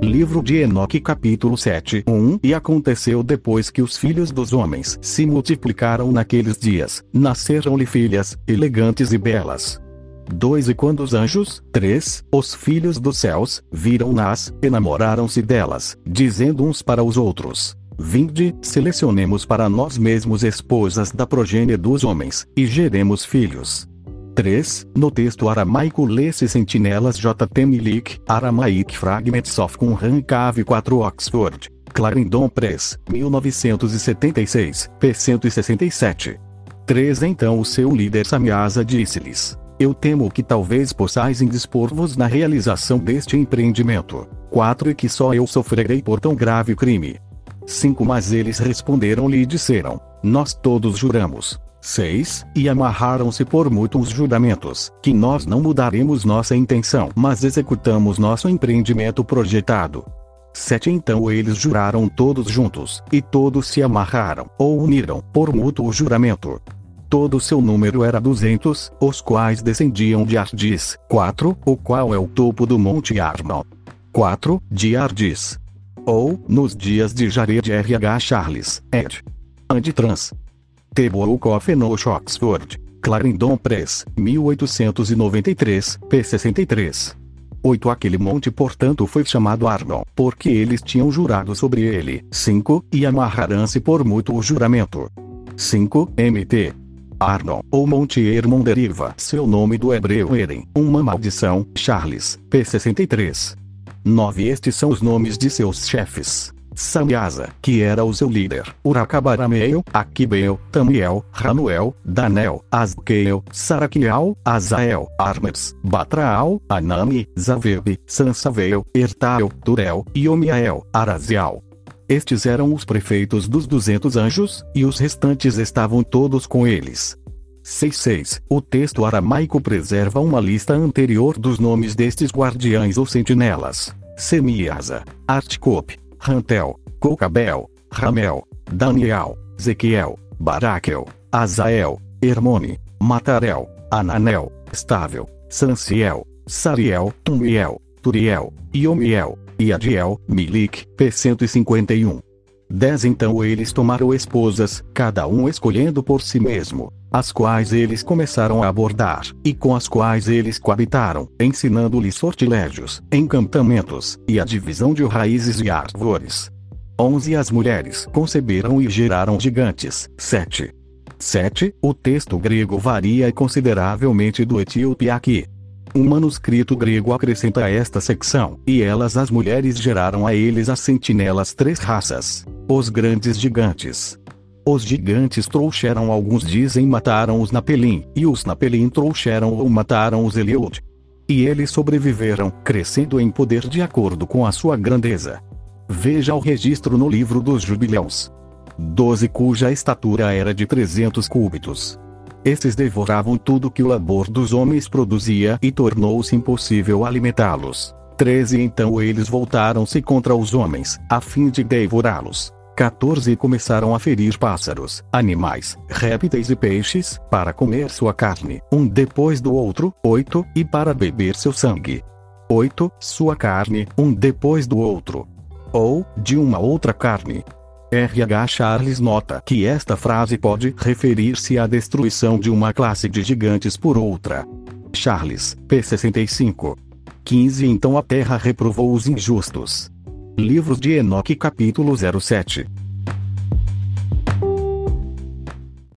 Livro de Enoque capítulo 7 1 E aconteceu depois que os filhos dos homens se multiplicaram naqueles dias, nasceram-lhe filhas, elegantes e belas. 2 E quando os anjos, 3, os filhos dos céus, viram-nas, enamoraram-se delas, dizendo uns para os outros: Vinde, selecionemos para nós mesmos esposas da progênie dos homens, e geremos filhos. 3. No texto aramaico lê-se Sentinelas JT Milik, Aramaic Fragments of Qumran Cave 4 Oxford. Clarendon Press, 1976, p. 167. 3. Então o seu líder Samiasa disse-lhes: Eu temo que talvez possais indispor-vos na realização deste empreendimento. 4. E que só eu sofrerei por tão grave crime. 5. Mas eles responderam-lhe e disseram: Nós todos juramos. 6. E amarraram-se por mútuos juramentos, que nós não mudaremos nossa intenção, mas executamos nosso empreendimento projetado. 7. Então eles juraram todos juntos, e todos se amarraram, ou uniram, por mútuo juramento. Todo seu número era 200, os quais descendiam de Ardis. 4. O qual é o topo do Monte Arnon. 4. De Ardis. Ou, nos dias de Jared R.H. Charles, ed. Anditrans. Teboulkoff Enoch Oxford. Clarendon Press, 1893, p. 63. 8. Aquele monte portanto foi chamado Arnon, porque eles tinham jurado sobre ele. 5. E amarrarão-se por mútuo juramento. 5. Mt. Arnon, ou Monte Hermon deriva seu nome do hebreu Eren, uma maldição, Charles, p. 63. 9. Estes são os nomes de seus chefes. Samiasa, que era o seu líder, Uracabarameel, Aquibeel, Tamiel, Ranuel, Danel, Azkeel, Saraquiel, Azael, Armes, Batraal, Anami, Zavebe, Sansaveel, Ertael, Turel, Iomiael, Arazial. Estes eram os prefeitos dos duzentos anjos, e os restantes estavam todos com eles. 6.6. O texto aramaico preserva uma lista anterior dos nomes destes guardiães ou sentinelas. Semiasa, Articop, Rantel, Cocabel, Ramel, Daniel, Zequiel, Baraquel, Azael, Hermone, Matarel, Ananel, Estável, Sanciel, Sariel, Tumiel, Turiel, Iomiel, Iadiel, Milik, P151. Dez então eles tomaram esposas, cada um escolhendo por si mesmo, as quais eles começaram a abordar, e com as quais eles coabitaram, ensinando-lhes sortilégios, encantamentos, e a divisão de raízes e árvores. 11 As mulheres conceberam e geraram gigantes. 7. 7. O texto grego varia consideravelmente do etíope aqui. Um manuscrito grego acrescenta a esta secção, e elas as mulheres geraram a eles as sentinelas três raças. Os grandes gigantes, os gigantes trouxeram alguns dizem mataram os Napelim, e os Napelim trouxeram ou mataram os Eliud. E eles sobreviveram, crescendo em poder de acordo com a sua grandeza. Veja o registro no livro dos Jubileus. 12 cuja estatura era de 300 cúbitos. Estes devoravam tudo que o labor dos homens produzia e tornou-se impossível alimentá-los. 13 Então eles voltaram-se contra os homens, a fim de devorá-los. 14 começaram a ferir pássaros, animais, répteis e peixes, para comer sua carne, um depois do outro. 8 E para beber seu sangue. 8 Sua carne, um depois do outro. Ou, de uma outra carne. R.H. Charles nota que esta frase pode referir-se à destruição de uma classe de gigantes por outra. Charles, p. 65. 15 Então a terra reprovou os injustos. Livros de Enoque capítulo 07